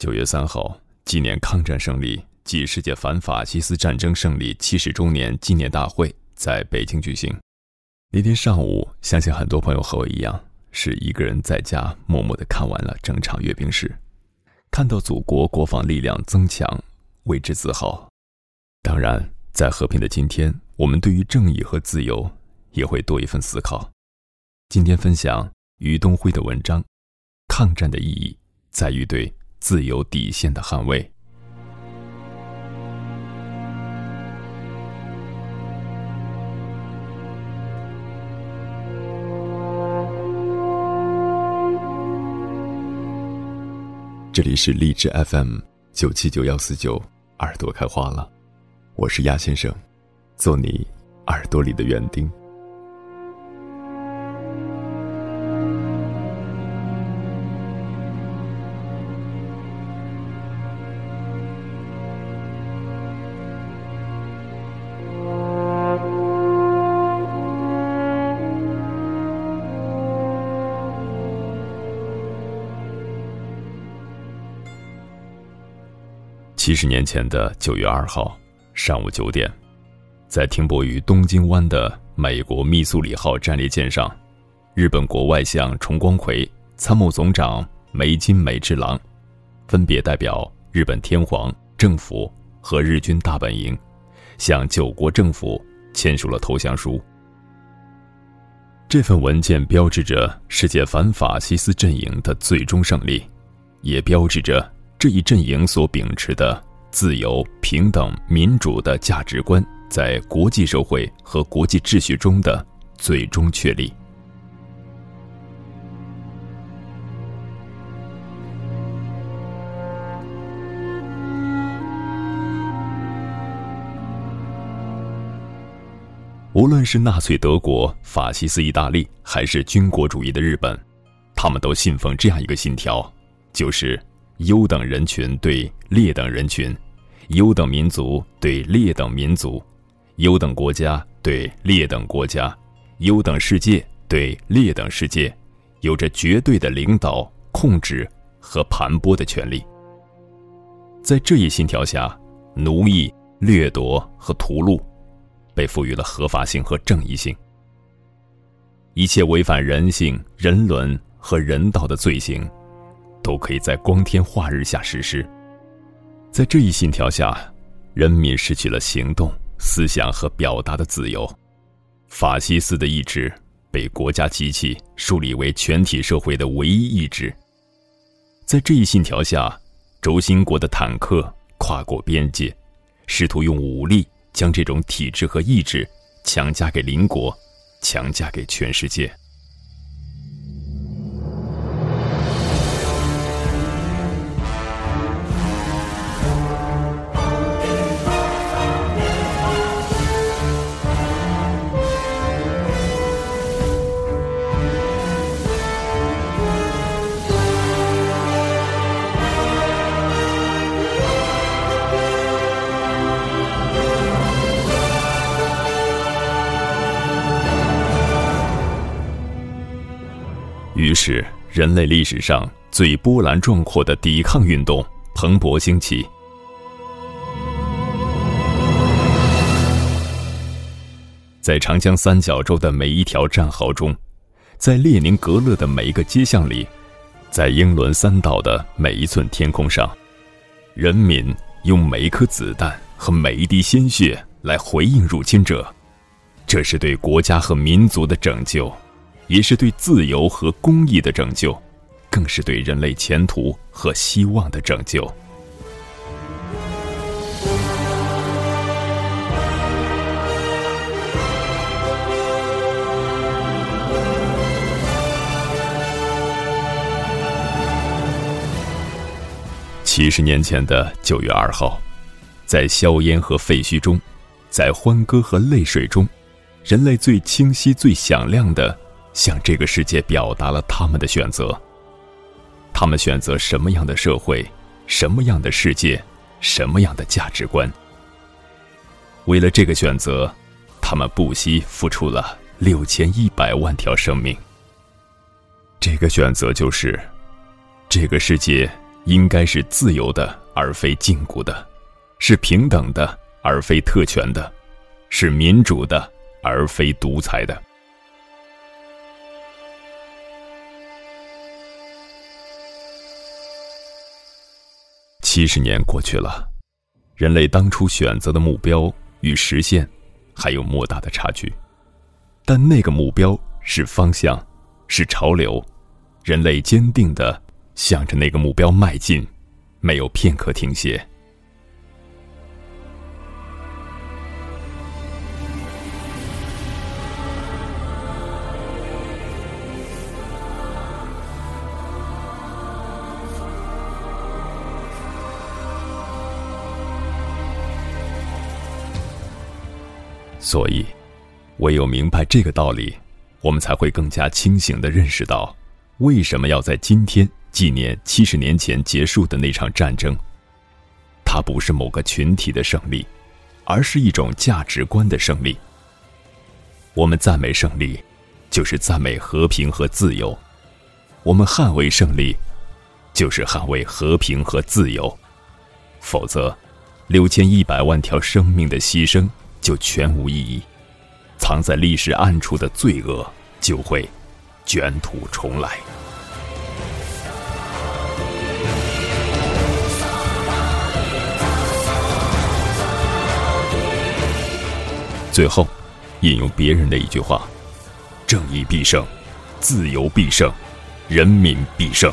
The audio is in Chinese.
九月三号，纪念抗战胜利暨世界反法西斯战争胜利七十周年纪念大会在北京举行。那天上午，相信很多朋友和我一样，是一个人在家默默的看完了整场阅兵式，看到祖国国防力量增强，为之自豪。当然，在和平的今天，我们对于正义和自由也会多一份思考。今天分享于东辉的文章：抗战的意义在于对。自由底线的捍卫。这里是荔枝 FM 九七九幺四九，耳朵开花了，我是鸭先生，做你耳朵里的园丁。七十年前的九月二号上午九点，在停泊于东京湾的美国密苏里号战列舰上，日本国外相重光葵、参谋总长梅津美治郎，分别代表日本天皇政府和日军大本营，向九国政府签署了投降书。这份文件标志着世界反法西斯阵营的最终胜利，也标志着。这一阵营所秉持的自由、平等、民主的价值观，在国际社会和国际秩序中的最终确立。无论是纳粹德国、法西斯意大利，还是军国主义的日本，他们都信奉这样一个信条，就是。优等人群对劣等人群，优等民族对劣等民族，优等国家对劣等国家，优等世界对劣等世界，有着绝对的领导、控制和盘剥的权利。在这一信条下，奴役、掠夺和屠戮被赋予了合法性和正义性。一切违反人性、人伦和人道的罪行。都可以在光天化日下实施。在这一信条下，人民失去了行动、思想和表达的自由，法西斯的意志被国家机器树立为全体社会的唯一意志。在这一信条下，轴心国的坦克跨过边界，试图用武力将这种体制和意志强加给邻国，强加给全世界。于是，人类历史上最波澜壮阔的抵抗运动蓬勃兴起。在长江三角洲的每一条战壕中，在列宁格勒的每一个街巷里，在英伦三岛的每一寸天空上，人民用每一颗子弹和每一滴鲜血来回应入侵者，这是对国家和民族的拯救。也是对自由和公益的拯救，更是对人类前途和希望的拯救。七十年前的九月二号，在硝烟和废墟中，在欢歌和泪水中，人类最清晰、最响亮的。向这个世界表达了他们的选择。他们选择什么样的社会，什么样的世界，什么样的价值观。为了这个选择，他们不惜付出了六千一百万条生命。这个选择就是：这个世界应该是自由的，而非禁锢的；是平等的，而非特权的；是民主的，而非独裁的。七十年过去了，人类当初选择的目标与实现还有莫大的差距，但那个目标是方向，是潮流，人类坚定的向着那个目标迈进，没有片刻停歇。所以，唯有明白这个道理，我们才会更加清醒的认识到，为什么要在今天纪念七十年前结束的那场战争。它不是某个群体的胜利，而是一种价值观的胜利。我们赞美胜利，就是赞美和平和自由；我们捍卫胜利，就是捍卫和平和自由。否则，六千一百万条生命的牺牲。就全无意义，藏在历史暗处的罪恶就会卷土重来。最后，引用别人的一句话：“正义必胜，自由必胜，人民必胜。”